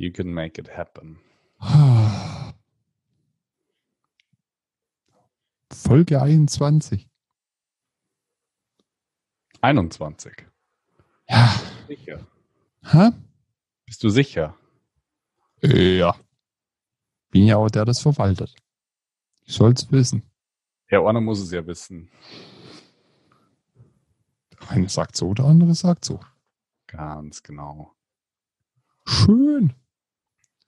You can make it happen. Folge 21. 21. Ja. Sicher. Hä? Bist du sicher? Ja. Bin ja auch der, das verwaltet. Ich soll's wissen. Ja, einer muss es ja wissen. Der eine sagt so, der andere sagt so. Ganz genau. Schön.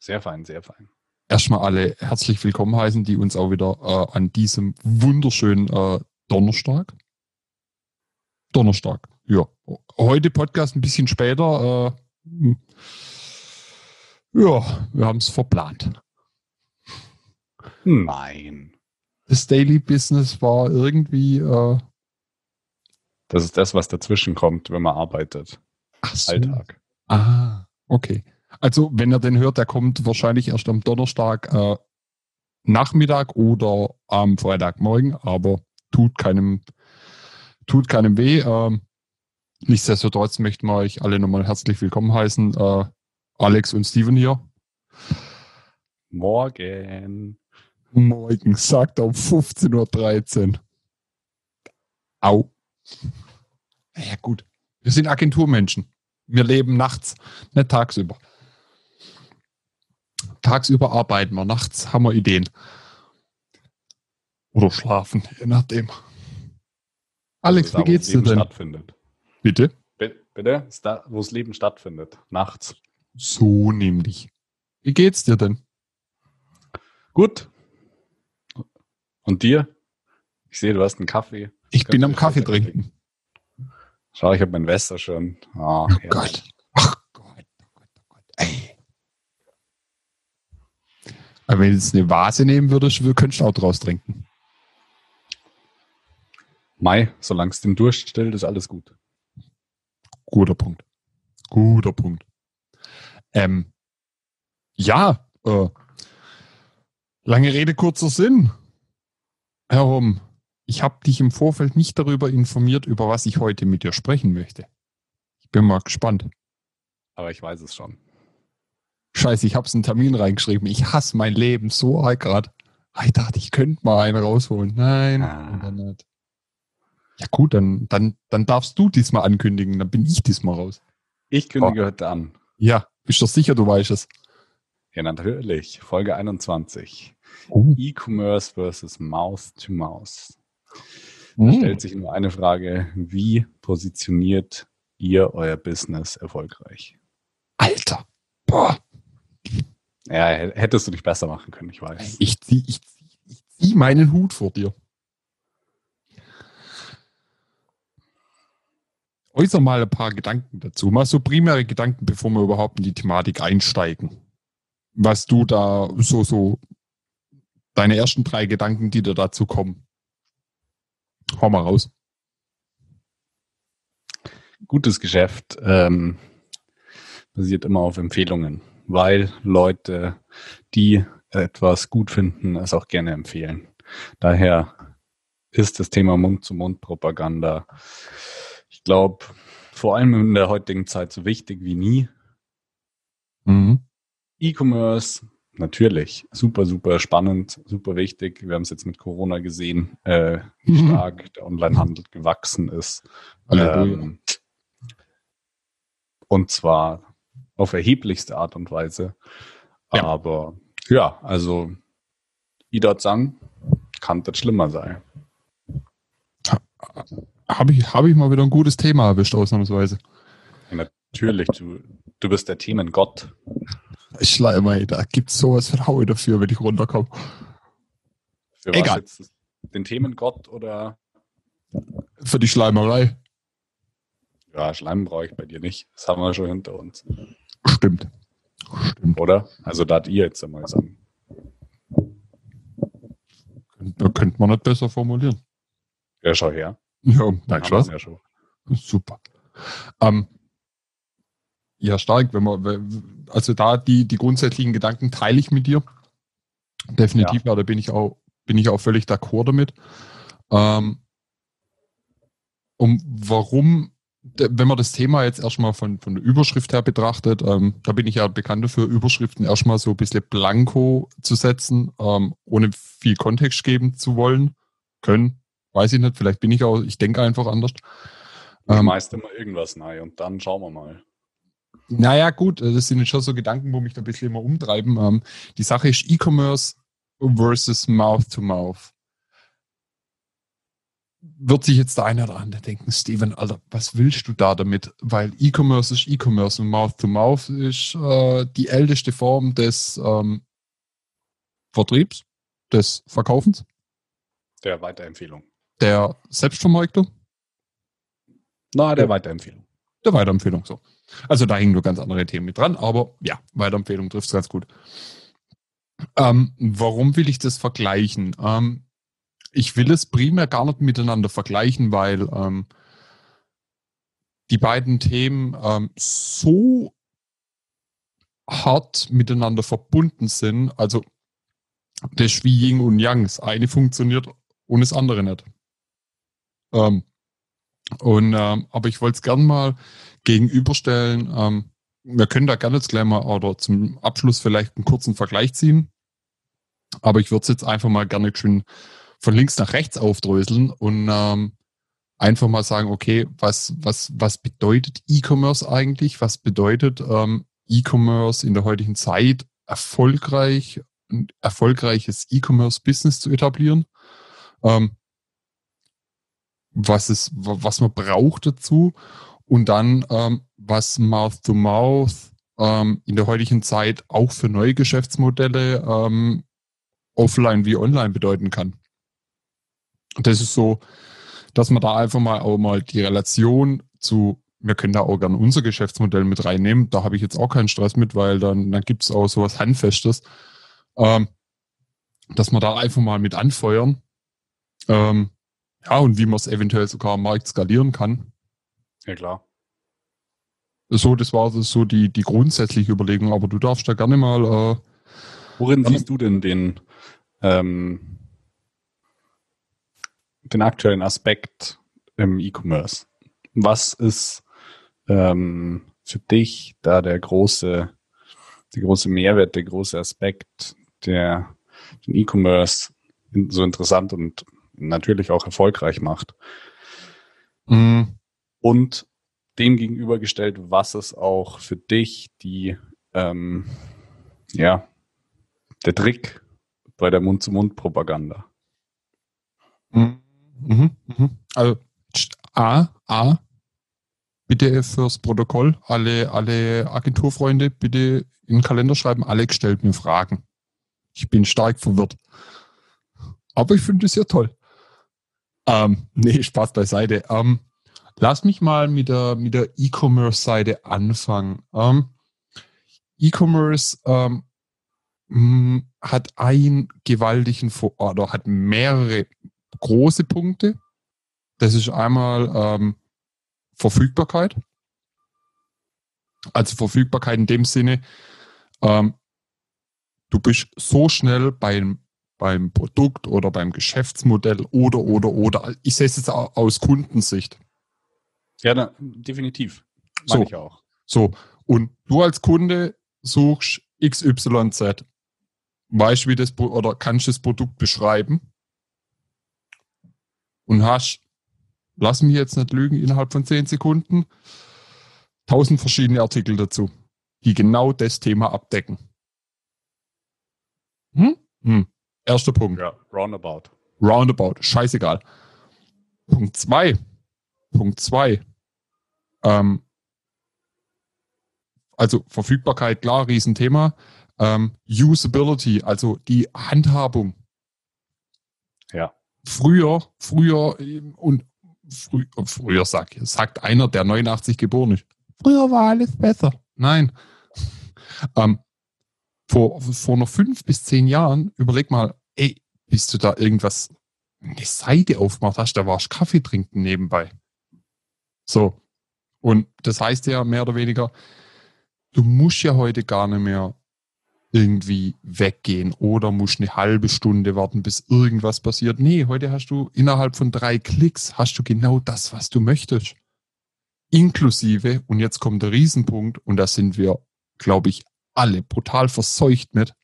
Sehr fein, sehr fein. Erstmal alle herzlich willkommen heißen, die uns auch wieder äh, an diesem wunderschönen äh, Donnerstag. Donnerstag, ja. Heute Podcast ein bisschen später. Äh, ja, wir haben es verplant. Nein. Das Daily Business war irgendwie. Äh, Das ist das, was dazwischen kommt, wenn man arbeitet. ach so. Alltag. Ah, okay. Also, wenn ihr den hört, der kommt wahrscheinlich erst am Donnerstag äh, Nachmittag oder am Freitagmorgen, aber tut keinem, tut keinem weh. Ähm, nichtsdestotrotz möchten wir euch alle nochmal herzlich willkommen heißen. Äh, Alex und Steven hier. Morgen. Morgen, sagt um 15.13 Uhr. Au. Ja, gut. Wir sind Agenturmenschen. Wir leben nachts, nicht tagsüber. Tagsüber arbeiten wir, nachts haben wir Ideen. Oder schlafen, je nachdem. Alex, Also da, wie geht's dir Leben denn? Stattfindet. Bitte? Bi- Bitte? Da, wo das Leben stattfindet. Nachts. So nämlich. Wie geht's dir denn? Gut. Und dir? Ich sehe, du hast einen Kaffee. Ich bin Kannst am Kaffee Kaffee trinken. Schau, ich habe mein Wester schon. Ah, Oh. Ach Gott, oh Gott, oh Gott. Ey. Aber wenn du jetzt eine Vase nehmen würdest, könntest du auch draus trinken. Mai, solange es den Durst stillt, ist alles gut. Guter Punkt. Guter Punkt. Ähm, ja, äh, lange Rede, kurzer Sinn. Herr Homm, ich habe dich im Vorfeld nicht darüber informiert, über was ich heute mit dir sprechen möchte. Ich bin mal gespannt. Aber ich weiß es schon. Scheiße, ich hab's einen Termin reingeschrieben. Ich hasse mein Leben so arg grad. Ah, Ich dachte, ich könnte mal einen rausholen. Nein, Ah. Ja gut, dann, dann, dann darfst du diesmal ankündigen. Dann bin ich diesmal raus. Ich kündige heute an. Ja, bist du sicher, du weißt es? Ja, natürlich. Folge 21. Oh. E-Commerce versus Mouse to Mouse. Da stellt sich nur eine Frage. Wie positioniert ihr euer Business erfolgreich? Alter. Boah. Ja, hättest du dich besser machen können, ich weiß. Ich zieh, ich, zieh, ich zieh meinen Hut vor dir. Äußer mal ein paar Gedanken dazu. Mal so primäre Gedanken, bevor wir überhaupt in die Thematik einsteigen. Was du da so, so, deine ersten drei Gedanken, die dir dazu kommen. Hau mal raus. Gutes Geschäft ähm, basiert immer auf Empfehlungen, weil Leute, die etwas gut finden, es auch gerne empfehlen. Daher ist das Thema Mund-zu-Mund-Propaganda, ich glaube, vor allem in der heutigen Zeit so wichtig wie nie. Mhm. E-Commerce, natürlich, super, super spannend, super wichtig. Wir haben es jetzt mit Corona gesehen, äh, wie Mhm. stark der Onlinehandel gewachsen ist. Ähm, und zwar auf erheblichste Art und Weise. Ja. Aber ja, also ich dort sagen, kann das schlimmer sein. Habe ich, hab ich mal wieder ein gutes Thema erwischt, ausnahmsweise. Natürlich, du, du bist der Themengott. Schleimer, ey, da gibt's sowas von Haue dafür, wenn ich runterkomme. Für Egal. jetzt? Den Themengott oder Für die Schleimerei. ja, Schleim brauche ich bei dir nicht. Das haben wir schon hinter uns. Stimmt. Stimmt. Oder? Also da hat ihr jetzt einmal sagen. Da könnte man nicht besser formulieren. Ja, schau her. Ja, wir's Spaß. Ja schon. Super. Ähm, ja, stark, wenn man, also da die, die grundsätzlichen Gedanken teile ich mit dir. Definitiv, ja, da bin ich auch, bin ich auch völlig d'accord damit. Ähm, um warum wenn man das Thema jetzt erstmal von, von der Überschrift her betrachtet, ähm, da bin ich ja bekannt dafür, Überschriften erstmal so ein bisschen blanko zu setzen, ähm, ohne viel Kontext geben zu wollen. Können, weiß ich nicht, vielleicht bin ich auch, ich denke einfach anders. Ähm, meist immer irgendwas neu und dann schauen wir mal. Naja, gut, das sind jetzt schon so Gedanken, wo mich da ein bisschen immer umtreiben. Ähm, die Sache ist E-Commerce versus Mouth-to-Mouth wird sich jetzt der eine oder andere denken, Steven, Alter, was willst du da damit? Weil E-Commerce ist E-Commerce und Mouth-to-Mouth -Mouth ist äh, die älteste Form des ähm, Vertriebs, des Verkaufens. Der Weiterempfehlung. Der Selbstvermarktung. Na, der Weiterempfehlung. Der Weiterempfehlung, so. Also da hängen nur ganz andere Themen mit dran, aber ja, Weiterempfehlung trifft es ganz gut. Ähm, warum will ich das vergleichen? Ähm, ich will es primär gar nicht miteinander vergleichen, weil ähm, die beiden Themen ähm, so hart miteinander verbunden sind. Also das wie Yin und Yang. Das eine funktioniert und das andere nicht. Ähm, und, ähm, aber ich wollte es gerne mal gegenüberstellen. Ähm, wir können da gerne jetzt gleich mal oder zum Abschluss vielleicht einen kurzen Vergleich ziehen. Aber ich würde es jetzt einfach mal gerne schön von links nach rechts aufdröseln und ähm, einfach mal sagen, okay, was, was, was bedeutet E-Commerce eigentlich? Was bedeutet ähm, E-Commerce in der heutigen Zeit erfolgreich, ein erfolgreiches E-Commerce-Business zu etablieren? Ähm, was ist, was man braucht dazu? Und dann, ähm, was Mouth-to-Mouth -Mouth, ähm, in der heutigen Zeit auch für neue Geschäftsmodelle ähm, offline wie online bedeuten kann das ist so, dass man da einfach mal auch mal die Relation zu, wir können da auch gerne unser Geschäftsmodell mit reinnehmen. Da habe ich jetzt auch keinen Stress mit, weil dann, dann gibt es auch sowas Handfestes, ähm, dass wir da einfach mal mit anfeuern. Ähm, ja, und wie man es eventuell sogar am Markt skalieren kann. Ja, klar. So, das war so die, die grundsätzliche Überlegung, aber du darfst da gerne mal. Äh, Worin siehst du denn den, ähm, den aktuellen Aspekt im E-Commerce. Was ist ähm, für dich da der große, der große Mehrwert, der große Aspekt, der den E-Commerce so interessant und natürlich auch erfolgreich macht? Mhm. Und dem gegenübergestellt, was ist auch für dich die, ähm, ja, der Trick bei der Mund-zu-Mund-Propaganda? Mhm. Mhm, mhm. Also A, A, bitte fürs Protokoll, alle, alle Agenturfreunde, bitte in den Kalender schreiben, Alex stellt mir Fragen. Ich bin stark verwirrt. Aber ich finde es ja toll. Ähm, nee, Spaß beiseite. Ähm, lass mich mal mit der, mit der E-Commerce-Seite anfangen. Ähm, E-Commerce ähm, hat einen gewaltigen, oder hat mehrere große Punkte. Das ist einmal ähm, Verfügbarkeit. Also Verfügbarkeit in dem Sinne, ähm, du bist so schnell beim, beim Produkt oder beim Geschäftsmodell oder, oder, oder. Ich sehe es jetzt aus Kundensicht. Ja, na, definitiv. so, ich auch. So, und du als Kunde suchst XYZ. Weißt du, wie das, oder kannst du das Produkt beschreiben? Und hast, lass mich jetzt nicht lügen, innerhalb von zehn Sekunden tausend verschiedene Artikel dazu, die genau das Thema abdecken. Hm? Hm. Erster Punkt. Ja, roundabout. Roundabout, scheißegal. Punkt zwei. Punkt zwei. Ähm, also Verfügbarkeit, klar, Riesenthema. Ähm, Usability, also die Handhabung. Ja früher, früher und frü früher sagt, sagt einer, der 89 geboren ist. Früher war alles besser. Nein. ähm, vor, vor noch fünf bis zehn Jahren, überleg mal, ey, bist du da irgendwas, eine Seite aufgemacht hast, da warst Kaffee trinken nebenbei. So. Und das heißt ja mehr oder weniger, du musst ja heute gar nicht mehr irgendwie weggehen oder musst eine halbe Stunde warten, bis irgendwas passiert. Nee, heute hast du innerhalb von drei Klicks hast du genau das, was du möchtest. Inklusive, und jetzt kommt der Riesenpunkt, und da sind wir, glaube ich, alle brutal verseucht mit.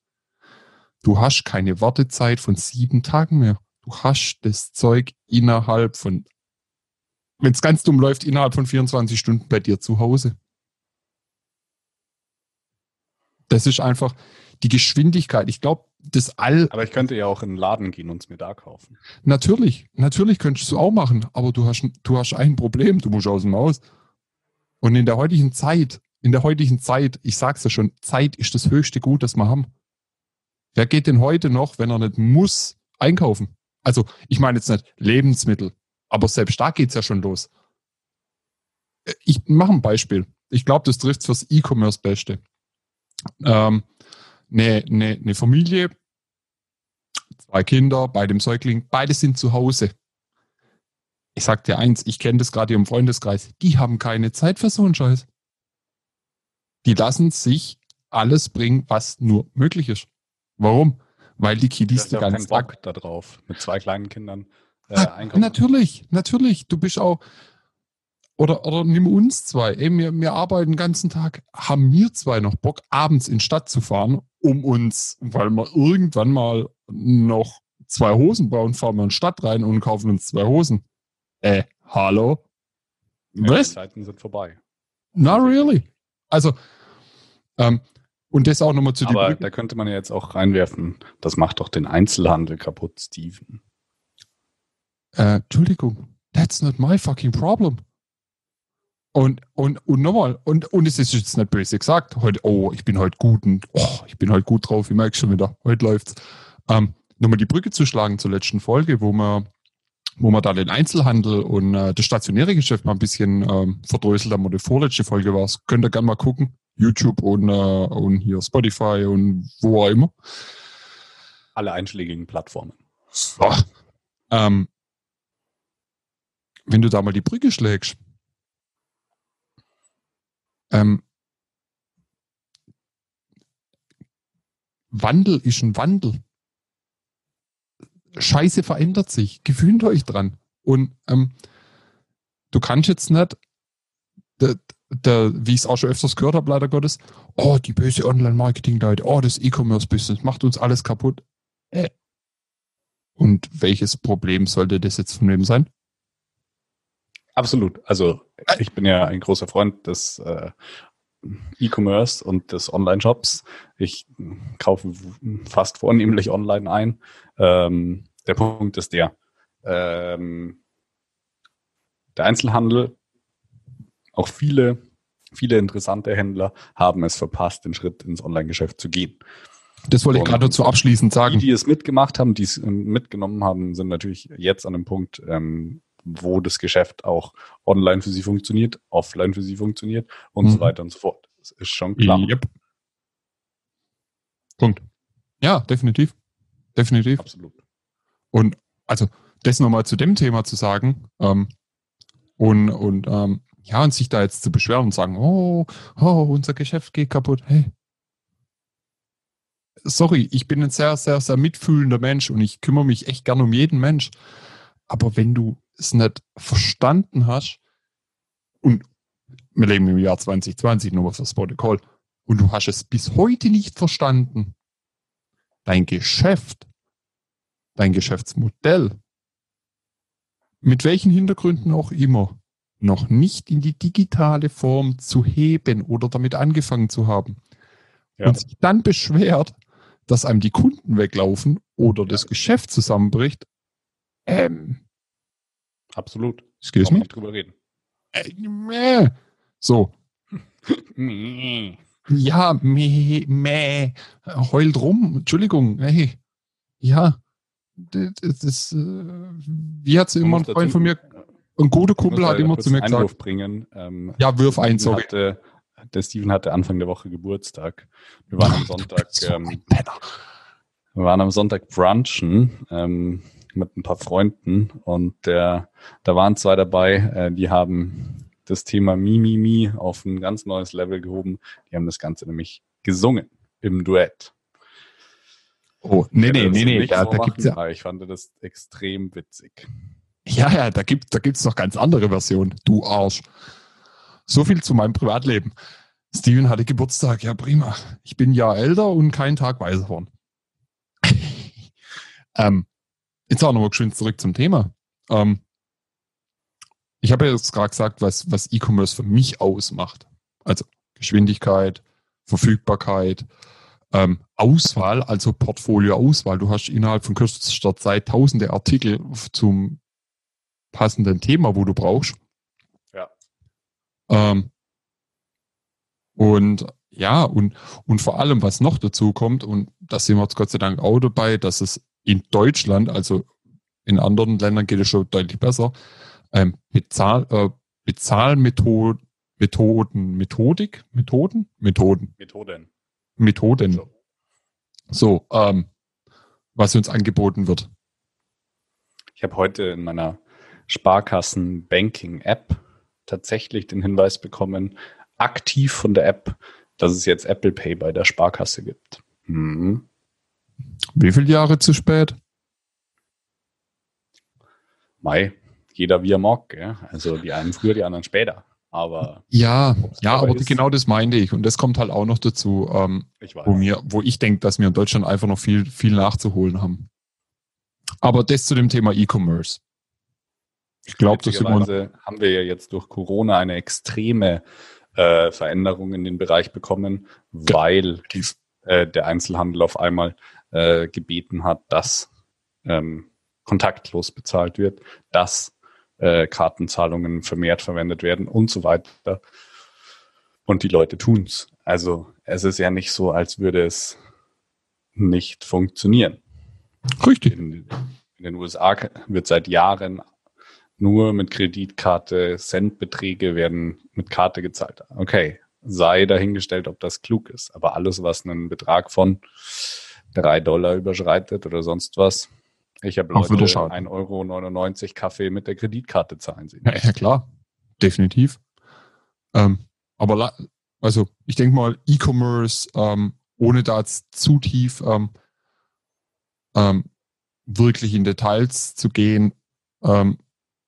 Du hast keine Wartezeit von sieben Tagen mehr. Du hast das Zeug innerhalb von, wenn es ganz dumm läuft, innerhalb von 24 Stunden bei dir zu Hause. Das ist einfach die Geschwindigkeit. Ich glaube, das all. Aber ich könnte ja auch in den Laden gehen und es mir da kaufen. Natürlich, natürlich könntest du auch machen, aber du hast, du hast ein Problem, du musst aus dem Haus. Und in der heutigen Zeit, in der heutigen Zeit, ich sag's ja schon, Zeit ist das höchste Gut, das wir haben. Wer geht denn heute noch, wenn er nicht muss, einkaufen? Also, ich meine jetzt nicht Lebensmittel, aber selbst da geht's ja schon los. Äh, ich mache ein Beispiel. Ich glaube, das trifft fürs E-Commerce Beste. Ähm, eine, eine, eine Familie, zwei Kinder, bei dem Säugling, beide sind zu Hause. Ich sag dir eins, ich kenne das gerade im Freundeskreis, die haben keine Zeit für so einen Scheiß. Die lassen sich alles bringen, was nur möglich ist. Warum? Weil die Kiddies die ganzen Tag da drauf mit zwei kleinen Kindern äh, einkaufen. Natürlich, natürlich. Du bist auch oder, oder nimm uns zwei. Ey, wir, wir arbeiten den ganzen Tag. Haben wir zwei noch Bock, abends in die Stadt zu fahren, um uns, weil wir irgendwann mal noch zwei Hosen brauchen, fahren wir in die Stadt rein und kaufen uns zwei Hosen. Äh, hallo? Ja, Was? Die Zeiten sind vorbei. Not really. Also, ähm, und das auch nochmal zu dir. Aber da könnte man ja jetzt auch reinwerfen, das macht doch den Einzelhandel kaputt, Steven. Äh, Entschuldigung, that's not my fucking problem. Und, und, und nochmal, und, und es ist jetzt nicht böse gesagt, heute, oh, ich bin heute gut und oh, ich bin heute gut drauf, ich merke schon wieder, heute läuft's. Ähm, nochmal die Brücke zu schlagen zur letzten Folge, wo man wo man da den Einzelhandel und äh, das stationäre Geschäft mal ein bisschen ähm, verdröselt haben, oder die vorletzte Folge war es. Könnt ihr gerne mal gucken. YouTube und, äh, und hier Spotify und wo auch immer. Alle einschlägigen Plattformen. So. Ähm, wenn du da mal die Brücke schlägst, ähm, Wandel ist ein Wandel. Scheiße verändert sich. Gewöhnt euch dran. Und ähm, du kannst jetzt nicht, der, der, wie ich es auch schon öfters gehört habe, leider Gottes, oh, die böse Online-Marketing-Leute, oh, das E-Commerce-Business macht uns alles kaputt. Äh. Und welches Problem sollte das jetzt von wem sein? Absolut. Also ich bin ja ein großer Freund des äh, E-Commerce und des Online-Shops. Ich kaufe fast vornehmlich online ein. Ähm, der Punkt ist der, ähm, der Einzelhandel, auch viele, viele interessante Händler haben es verpasst, den Schritt ins Online-Geschäft zu gehen. Das wollte ich gerade dazu abschließend sagen. Die, die es mitgemacht haben, die es mitgenommen haben, sind natürlich jetzt an dem Punkt, ähm, wo das Geschäft auch online für sie funktioniert, offline für sie funktioniert und mhm. so weiter und so fort. Das ist schon klar. Yep. Punkt. Ja, definitiv. Definitiv. Absolut. Und also das nochmal zu dem Thema zu sagen ähm, und, und ähm, ja, und sich da jetzt zu beschweren und sagen, oh, oh, unser Geschäft geht kaputt. Hey, sorry, ich bin ein sehr, sehr, sehr mitfühlender Mensch und ich kümmere mich echt gern um jeden Mensch. Aber wenn du es nicht verstanden hast und wir leben im Jahr 2020, nur fürs Protokoll, und du hast es bis heute nicht verstanden, dein Geschäft, dein Geschäftsmodell, mit welchen Hintergründen auch immer, noch nicht in die digitale Form zu heben oder damit angefangen zu haben. Ja. und sich dann beschwert, dass einem die Kunden weglaufen oder das Geschäft zusammenbricht, ähm, Absolut. Excuse me? nicht drüber reden. Äh, so. ja, meh, meh. Heult rum. Entschuldigung. Hey. Ja. Das, das, äh, wie hat sie immer ein Freund von mir, ein guter Kumpel hat immer zu mir gesagt. Einwurf bringen. Ähm, ja, wirf ein, sorry. Hatte, der Steven hatte Anfang der Woche Geburtstag. Wir waren am Sonntag, ähm, wir waren am Sonntag brunchen. Ähm, mit ein paar Freunden und der, da waren zwei dabei, äh, die haben das Thema Mimimi auf ein ganz neues Level gehoben. Die haben das Ganze nämlich gesungen im Duett. Oh, nee, nee, nee, nee, da, da gibt's ja. Ich fand das extrem witzig. Ja, ja, da gibt da gibt's noch ganz andere Versionen. Du Arsch. So viel zu meinem Privatleben. Steven hatte Geburtstag, ja prima. Ich bin ja älter und keinen Tag weiser geworden. ähm, jetzt auch nochmal schön zurück zum Thema. Ähm, ich habe ja jetzt gerade gesagt, was, was E-Commerce für mich ausmacht. Also Geschwindigkeit, Verfügbarkeit, ähm, Auswahl, also Portfolio-Auswahl. Du hast innerhalb von kürzester Zeit tausende Artikel zum passenden Thema, wo du brauchst. Ja. Ähm, und ja, und, und vor allem, was noch dazu kommt, und da sind wir jetzt Gott sei Dank auch dabei, dass es in Deutschland, also in anderen Ländern geht es schon deutlich besser, ähm, Bezahl, äh, Bezahlmethoden, Methoden, Methodik, Methoden, Methoden. Methoden. Methoden. So, so ähm, was uns angeboten wird. Ich habe heute in meiner Sparkassen-Banking-App tatsächlich den Hinweis bekommen, aktiv von der App, dass es jetzt Apple Pay bei der Sparkasse gibt. Mhm. Wie viele Jahre zu spät? Mai, jeder wie er mag. Gell? Also die einen früher, die anderen später. Aber ja, ja, aber ist, genau das meinte ich. Und das kommt halt auch noch dazu, ähm, wo mir, wo ich denke, dass wir in Deutschland einfach noch viel, viel nachzuholen haben. Aber das zu dem Thema E-Commerce. Ich glaube, das haben wir ja jetzt durch Corona eine extreme äh, Veränderung in den Bereich bekommen, weil äh, der Einzelhandel auf einmal äh, gebeten hat, dass ähm, kontaktlos bezahlt wird, dass äh, Kartenzahlungen vermehrt verwendet werden und so weiter. Und die Leute tun's. Also es ist ja nicht so, als würde es nicht funktionieren. Richtig. In, in den USA wird seit Jahren nur mit Kreditkarte, Centbeträge werden mit Karte gezahlt. Okay, sei dahingestellt, ob das klug ist. Aber alles, was einen Betrag von drei Dollar überschreitet oder sonst was, ich habe Leute 1,99 Euro Kaffee mit der Kreditkarte zahlen sehen. Ja, ja klar, definitiv. Ähm, aber also ich denke mal, E-Commerce, ähm, ohne da zu tief ähm, ähm, wirklich in Details zu gehen, ähm,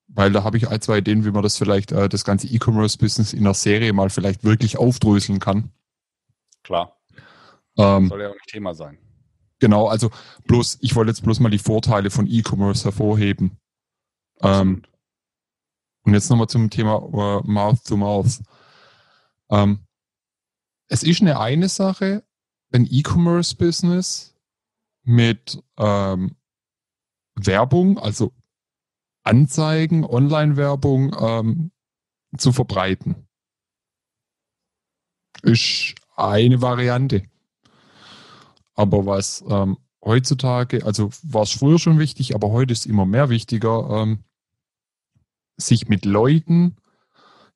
weil da habe ich ein, zwei Ideen, wie man das vielleicht, äh, das ganze E-Commerce-Business in der Serie mal vielleicht wirklich aufdröseln kann. Klar. Ähm, soll ja auch nicht Thema sein. Genau, also bloß, ich wollte jetzt bloß mal die Vorteile von E-Commerce hervorheben. Ähm, und jetzt nochmal zum Thema uh, Mouth to Mouth. Ähm, es ist eine eine Sache, ein E-Commerce-Business mit ähm, Werbung, also Anzeigen, Online-Werbung ähm, zu verbreiten. Ist eine Variante. Aber was ähm, heutzutage, also war es früher schon wichtig, aber heute ist immer mehr wichtiger, ähm, sich mit Leuten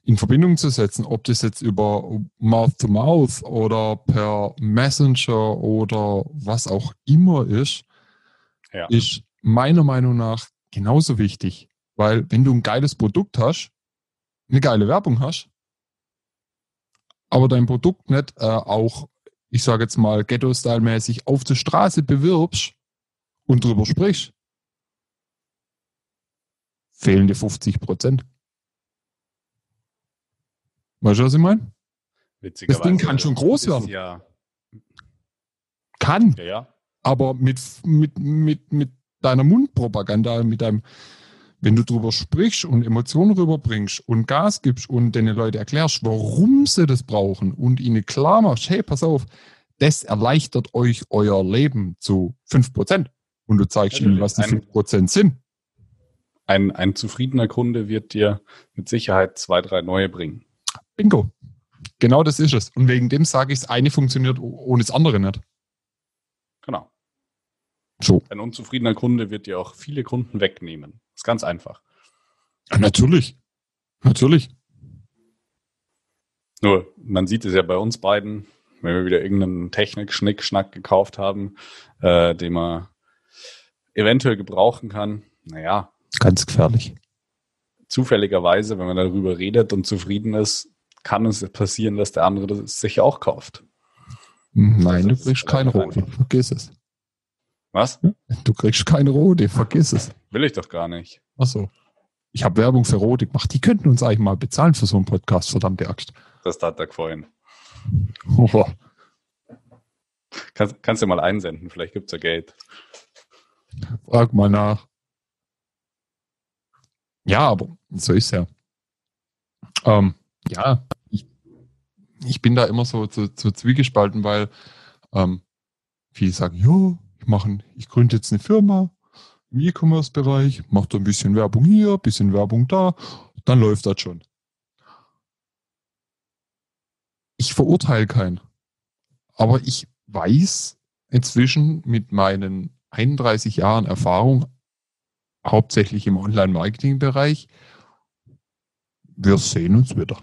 in Verbindung zu setzen, ob das jetzt über Mouth-to-Mouth -Mouth oder per Messenger oder was auch immer ist, ja. ist meiner Meinung nach genauso wichtig. Weil wenn du ein geiles Produkt hast, eine geile Werbung hast, aber dein Produkt nicht äh, auch ich sage jetzt mal, Ghetto-Style-mäßig auf der Straße bewirbst und drüber sprichst, fehlen dir 50 Prozent. Weißt du, was ich meine? Das Ding kann schon groß werden. Ja kann. Ja, ja. Aber mit, mit, mit, mit deiner Mundpropaganda, mit deinem, wenn du drüber sprichst und Emotionen rüberbringst und Gas gibst und den Leuten erklärst, warum sie das brauchen und ihnen klar machst, hey, pass auf, das erleichtert euch euer Leben zu 5%. Und du zeigst ihnen, was die ein, 5% sind. Ein, ein zufriedener Kunde wird dir mit Sicherheit zwei, drei neue bringen. Bingo. Genau das ist es. Und wegen dem sage ich, das eine funktioniert ohne das andere nicht. Genau. So. Ein unzufriedener Kunde wird dir auch viele Kunden wegnehmen. ist ganz einfach. Ja, natürlich. Natürlich. Nur, man sieht es ja bei uns beiden, wenn wir wieder irgendeinen Technik-Schnick-Schnack gekauft haben, äh, den man eventuell gebrauchen kann. Naja. Ganz gefährlich. Zufälligerweise, wenn man darüber redet und zufrieden ist, kann es passieren, dass der andere das sich auch kauft. Nein, du kriegst keine rote. Vergiss es. Was? Du kriegst keine rote, vergiss es. Will ich doch gar nicht. Ach so. Ich habe Werbung für Rode gemacht. Die könnten uns eigentlich mal bezahlen für so einen Podcast, verdammte Axt. Das hat er gefallen. Oh, Kannst, kannst du mal einsenden, vielleicht gibt's ja Geld. frag mal nach. Ja, aber so ist ja. Ähm, ja, ich, ich bin da immer so, so, so zwiegespalten, weil ähm, viele sagen, jo, ich mache, ich gründe jetzt eine Firma im E-Commerce-Bereich, mache da ein bisschen Werbung hier, ein bisschen Werbung da, dann läuft das schon. Ich verurteile keinen. Aber ich weiß inzwischen mit meinen 31 Jahren Erfahrung, hauptsächlich im Online-Marketing-Bereich, wir sehen uns wieder.